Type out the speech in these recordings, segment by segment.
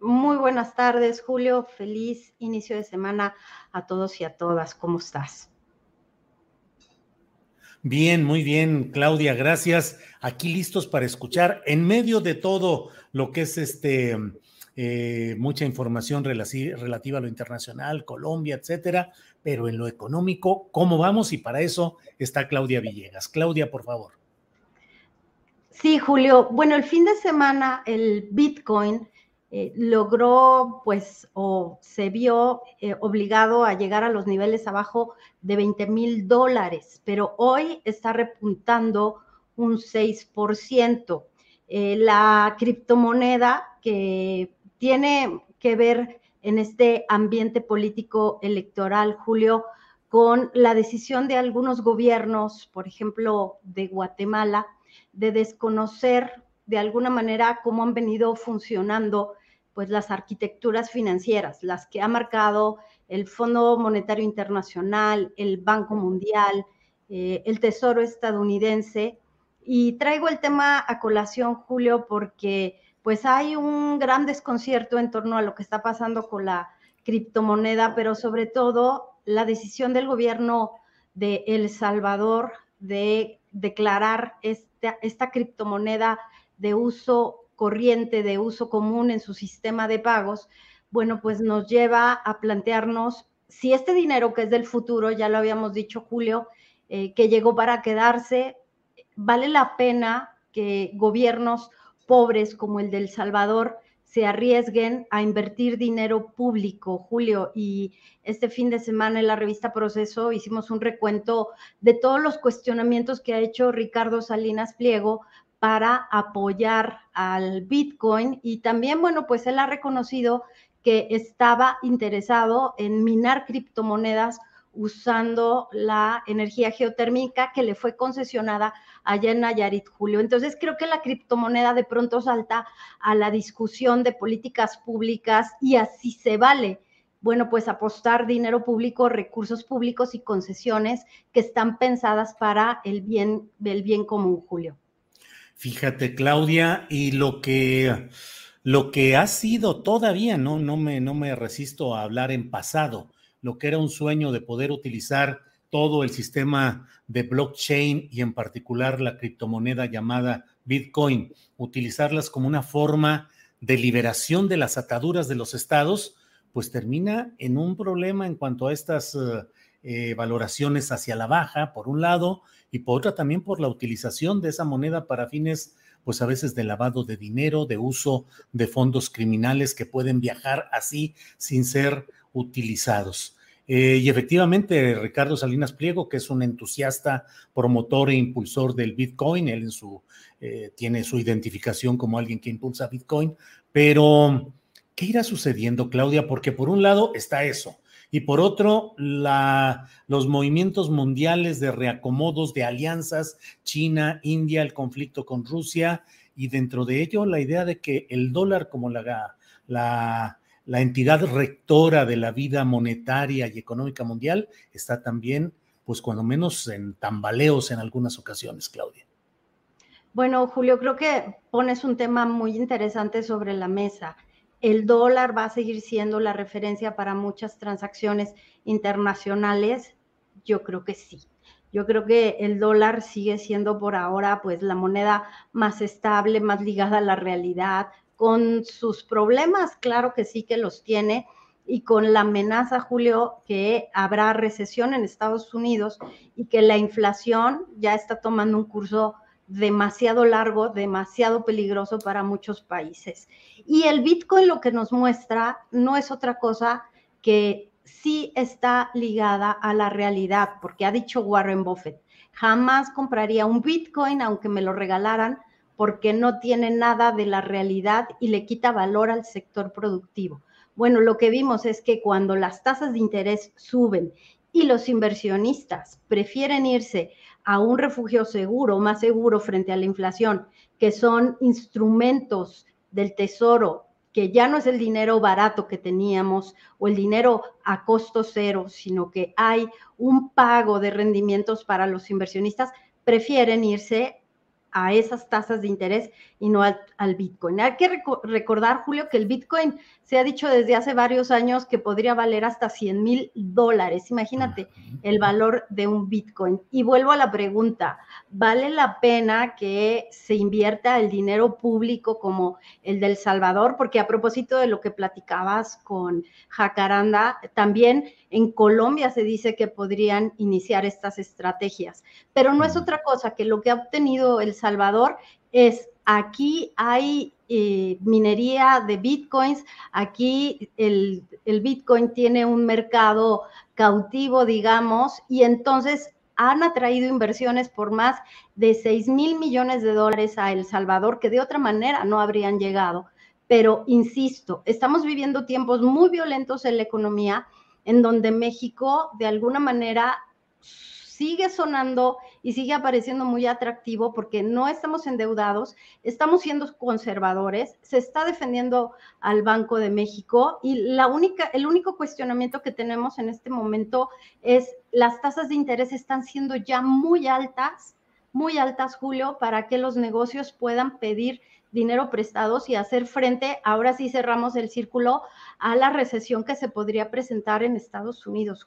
Muy buenas tardes, Julio. Feliz inicio de semana a todos y a todas. ¿Cómo estás? Bien, muy bien, Claudia, gracias. Aquí listos para escuchar en medio de todo lo que es este eh, mucha información relativa a lo internacional, Colombia, etcétera, pero en lo económico, ¿cómo vamos? Y para eso está Claudia Villegas. Claudia, por favor. Sí, Julio. Bueno, el fin de semana el Bitcoin eh, logró, pues, o se vio eh, obligado a llegar a los niveles abajo de 20 mil dólares, pero hoy está repuntando un 6%. Eh, la criptomoneda que tiene que ver en este ambiente político electoral, Julio, con la decisión de algunos gobiernos, por ejemplo, de Guatemala, de desconocer de alguna manera cómo han venido funcionando pues las arquitecturas financieras, las que ha marcado el Fondo Monetario Internacional, el Banco Mundial, eh, el Tesoro estadounidense. Y traigo el tema a colación, Julio, porque pues hay un gran desconcierto en torno a lo que está pasando con la criptomoneda, pero sobre todo la decisión del gobierno de El Salvador de declarar esta, esta criptomoneda de uso corriente de uso común en su sistema de pagos, bueno, pues nos lleva a plantearnos si este dinero que es del futuro, ya lo habíamos dicho Julio, eh, que llegó para quedarse, vale la pena que gobiernos pobres como el del Salvador se arriesguen a invertir dinero público, Julio. Y este fin de semana en la revista Proceso hicimos un recuento de todos los cuestionamientos que ha hecho Ricardo Salinas Pliego para apoyar al Bitcoin y también, bueno, pues él ha reconocido que estaba interesado en minar criptomonedas usando la energía geotérmica que le fue concesionada allá en Nayarit, Julio. Entonces creo que la criptomoneda de pronto salta a la discusión de políticas públicas y así se vale. Bueno, pues apostar dinero público, recursos públicos y concesiones que están pensadas para el bien, el bien común, Julio. Fíjate, Claudia, y lo que, lo que ha sido todavía, no, no, me, no me resisto a hablar en pasado, lo que era un sueño de poder utilizar todo el sistema de blockchain y en particular la criptomoneda llamada Bitcoin, utilizarlas como una forma de liberación de las ataduras de los estados, pues termina en un problema en cuanto a estas eh, eh, valoraciones hacia la baja, por un lado, y por otra también por la utilización de esa moneda para fines, pues a veces de lavado de dinero, de uso de fondos criminales que pueden viajar así sin ser utilizados. Eh, y efectivamente, Ricardo Salinas Pliego, que es un entusiasta, promotor e impulsor del Bitcoin, él eh, tiene su identificación como alguien que impulsa Bitcoin, pero ¿qué irá sucediendo, Claudia? Porque por un lado está eso, y por otro, los movimientos mundiales de reacomodos de alianzas, China, India, el conflicto con Rusia, y dentro de ello la idea de que el dólar como la, la, la entidad rectora de la vida monetaria y económica mundial está también, pues cuando menos en tambaleos en algunas ocasiones, Claudia. Bueno, Julio, creo que pones un tema muy interesante sobre la mesa el dólar va a seguir siendo la referencia para muchas transacciones internacionales. Yo creo que sí. Yo creo que el dólar sigue siendo por ahora pues la moneda más estable, más ligada a la realidad, con sus problemas, claro que sí que los tiene, y con la amenaza, Julio, que habrá recesión en Estados Unidos y que la inflación ya está tomando un curso demasiado largo, demasiado peligroso para muchos países. Y el Bitcoin lo que nos muestra no es otra cosa que sí está ligada a la realidad, porque ha dicho Warren Buffett, jamás compraría un Bitcoin aunque me lo regalaran, porque no tiene nada de la realidad y le quita valor al sector productivo. Bueno, lo que vimos es que cuando las tasas de interés suben y los inversionistas prefieren irse a un refugio seguro, más seguro frente a la inflación, que son instrumentos del tesoro, que ya no es el dinero barato que teníamos o el dinero a costo cero, sino que hay un pago de rendimientos para los inversionistas, prefieren irse a esas tasas de interés y no al, Bitcoin. Hay que recordar, Julio, que el Bitcoin se ha dicho desde hace varios años que podría valer hasta 100 mil dólares. Imagínate el valor de un Bitcoin. Y vuelvo a la pregunta, ¿vale la pena que se invierta el dinero público como el del Salvador? Porque a propósito de lo que platicabas con Jacaranda, también en Colombia se dice que podrían iniciar estas estrategias, pero no es otra cosa que lo que ha obtenido El Salvador es aquí hay eh, minería de bitcoins, aquí el, el bitcoin tiene un mercado cautivo, digamos, y entonces han atraído inversiones por más de 6 mil millones de dólares a El Salvador, que de otra manera no habrían llegado. Pero, insisto, estamos viviendo tiempos muy violentos en la economía en donde México de alguna manera sigue sonando y sigue apareciendo muy atractivo porque no estamos endeudados, estamos siendo conservadores, se está defendiendo al Banco de México y la única, el único cuestionamiento que tenemos en este momento es las tasas de interés están siendo ya muy altas, muy altas, Julio, para que los negocios puedan pedir dinero prestados y hacer frente, ahora sí cerramos el círculo, a la recesión que se podría presentar en Estados Unidos.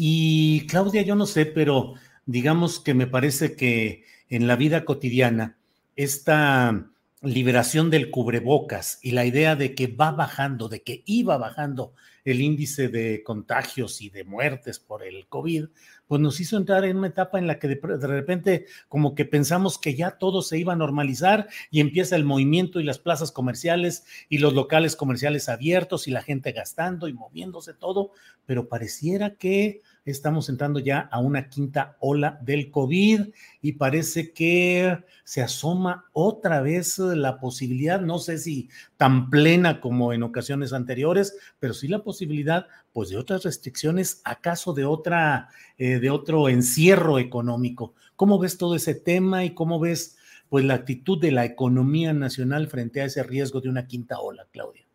Y Claudia, yo no sé, pero digamos que me parece que en la vida cotidiana, esta liberación del cubrebocas y la idea de que va bajando, de que iba bajando el índice de contagios y de muertes por el COVID, pues nos hizo entrar en una etapa en la que de, repente como que pensamos que ya todo se iba a normalizar y empieza el movimiento y las plazas comerciales y los locales comerciales abiertos y la gente gastando y moviéndose todo, pero pareciera que estamos entrando ya a una quinta ola del COVID y parece que se asoma otra vez la posibilidad, no sé si tan plena como en ocasiones anteriores, pero sí la posibilidad pues de otras restricciones, acaso de otra, eh, de otro encierro económico. ¿Cómo ves todo ese tema y cómo ves pues la actitud de la economía nacional frente a ese riesgo de una quinta ola, Claudia?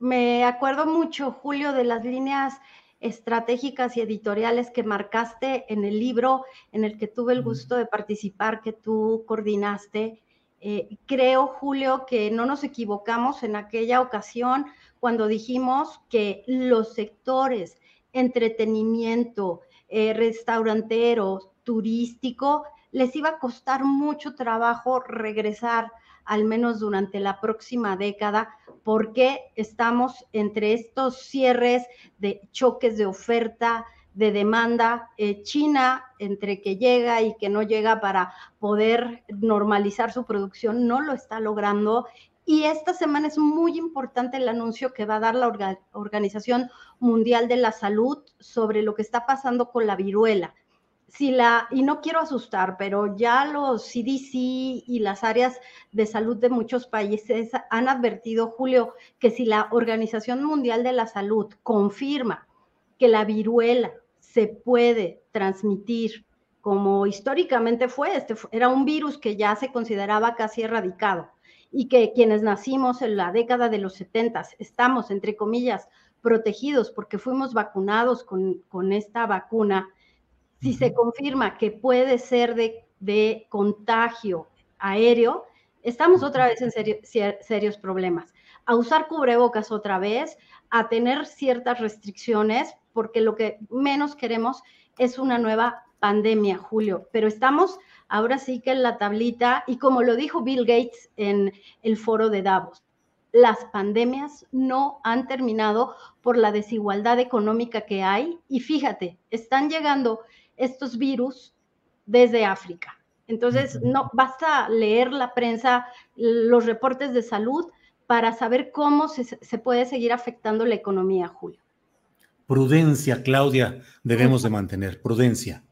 Me acuerdo mucho, Julio, de las líneas estratégicas y editoriales que marcaste en el libro en el que tuve el gusto de participar, que tú coordinaste. Eh, creo, Julio, que no nos equivocamos en aquella ocasión cuando dijimos que los sectores entretenimiento, eh, restaurantero, turístico, les iba a costar mucho trabajo regresar, al menos durante la próxima década, porque estamos entre estos cierres de choques de oferta, de demanda. Eh, China, entre que llega y que no llega para poder normalizar su producción, no lo está logrando. Y esta semana es muy importante el anuncio que va a dar la Organización Mundial de la Salud sobre lo que está pasando con la viruela si la, y no quiero asustar, pero ya los CDC y las áreas de salud de muchos países han advertido, Julio, que si la Organización Mundial de la Salud confirma que la viruela se puede transmitir como históricamente fue, este era un virus que ya se consideraba casi erradicado y que quienes nacimos en la década de los 70 estamos, entre comillas, protegidos porque fuimos vacunados con, con esta vacuna si se confirma que puede ser de, contagio aéreo, estamos otra vez en serios problemas. A usar cubrebocas otra vez, a tener ciertas restricciones, porque lo que menos queremos es una nueva pandemia, Julio. Pero estamos ahora sí que en la tablita, y como lo dijo Bill Gates en el foro de Davos, las pandemias no han terminado por la desigualdad económica que hay. Y fíjate, están llegando estos virus desde África. Entonces, no basta leer la prensa, los reportes de salud para saber cómo se, puede seguir afectando la economía, Julio. Prudencia, Claudia, debemos de mantener, prudencia.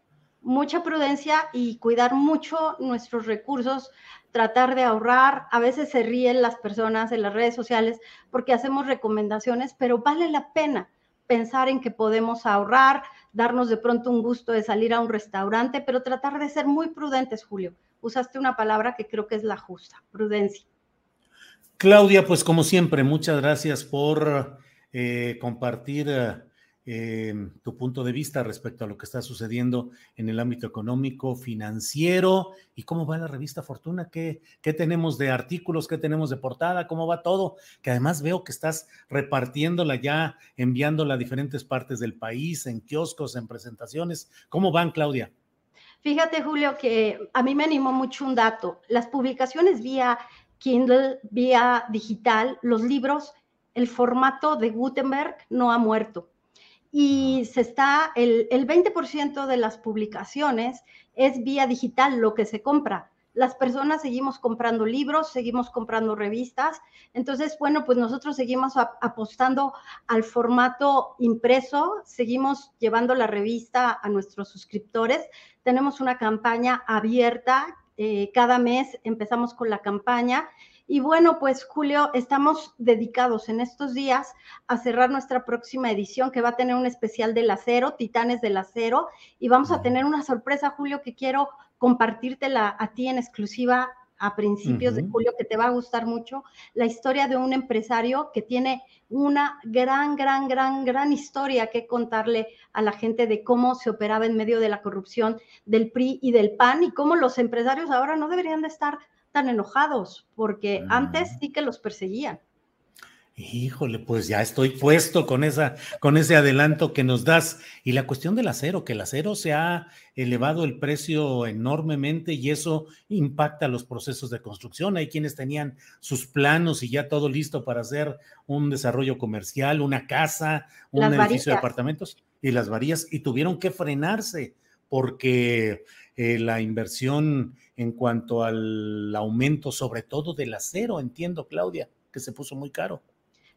Mucha prudencia y cuidar mucho nuestros recursos, tratar de ahorrar. A veces se ríen las personas en las redes sociales porque hacemos recomendaciones, pero vale la pena pensar en que podemos ahorrar, darnos de pronto un gusto de salir a un restaurante, pero tratar de ser muy prudentes, Julio. Usaste una palabra que creo que es la justa, prudencia. Claudia, pues como siempre, muchas gracias por eh, compartir eh, eh, tu punto de vista respecto a lo que está sucediendo en el ámbito económico, financiero y cómo va la revista Fortuna, qué, qué tenemos de artículos, qué tenemos de portada, cómo va todo, que además veo que estás repartiéndola ya, enviándola a diferentes partes del país, en kioscos, en presentaciones. ¿Cómo van, Claudia? Fíjate, Julio, que a mí me animó mucho un dato. Las publicaciones vía Kindle, vía digital, los libros, el formato de Gutenberg no ha muerto y se está, el, el 20% de las publicaciones es vía digital lo que se compra. Las personas seguimos comprando libros, seguimos comprando revistas. Entonces, bueno, pues nosotros seguimos apostando al formato impreso, seguimos llevando la revista a nuestros suscriptores. Tenemos una campaña abierta. Eh, cada mes empezamos con la campaña y bueno, pues Julio, estamos dedicados en estos días a cerrar nuestra próxima edición que va a tener un especial del acero, Titanes del Acero, y vamos a tener una sorpresa, Julio, que quiero compartírtela a ti en exclusiva a principios de julio, que te va a gustar mucho, la historia de un empresario que tiene una gran, gran, gran, gran historia que contarle a la gente de cómo se operaba en medio de la corrupción del PRI y del PAN y cómo los empresarios ahora no deberían de estar tan enojados, porque antes sí que los perseguían. Híjole, pues ya estoy puesto con esa, con ese adelanto que nos das. Y la cuestión del acero, que el acero se ha elevado el precio enormemente y eso impacta los procesos de construcción. Hay quienes tenían sus planos y ya todo listo para hacer un desarrollo comercial, una casa, un edificio de apartamentos y las varías, y tuvieron que frenarse porque eh, la inversión en cuanto al aumento, sobre todo del acero, entiendo, Claudia, que se puso muy caro.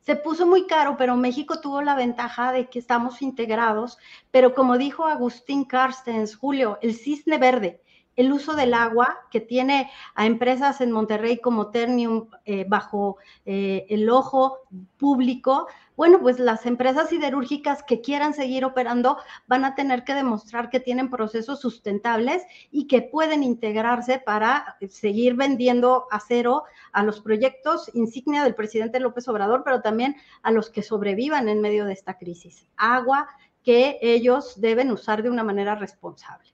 Se puso muy caro, pero México tuvo la ventaja de que estamos integrados, pero como dijo Agustín Carstens, Julio, el cisne verde, el uso del agua que tiene a empresas en Monterrey como Ternium eh, bajo eh, el ojo público, bueno, pues las empresas siderúrgicas que quieran seguir operando van a tener que demostrar que tienen procesos sustentables y que pueden integrarse para seguir vendiendo acero a los proyectos insignia del presidente López Obrador, pero también a los que sobrevivan en medio de esta crisis. Agua que ellos deben usar de una manera responsable.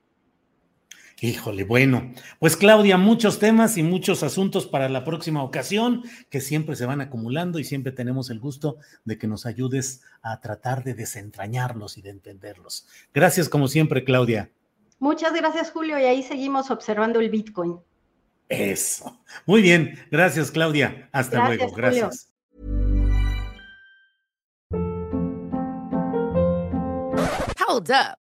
Híjole, bueno, pues Claudia, muchos temas y muchos asuntos para la próxima ocasión que siempre se van acumulando y siempre tenemos el gusto de que nos ayudes a tratar de desentrañarlos y de entenderlos. Gracias como siempre, Claudia. Muchas gracias, Julio, y ahí seguimos observando el Bitcoin. Eso. Muy bien, gracias, Claudia. Hasta luego. Gracias. Hold up.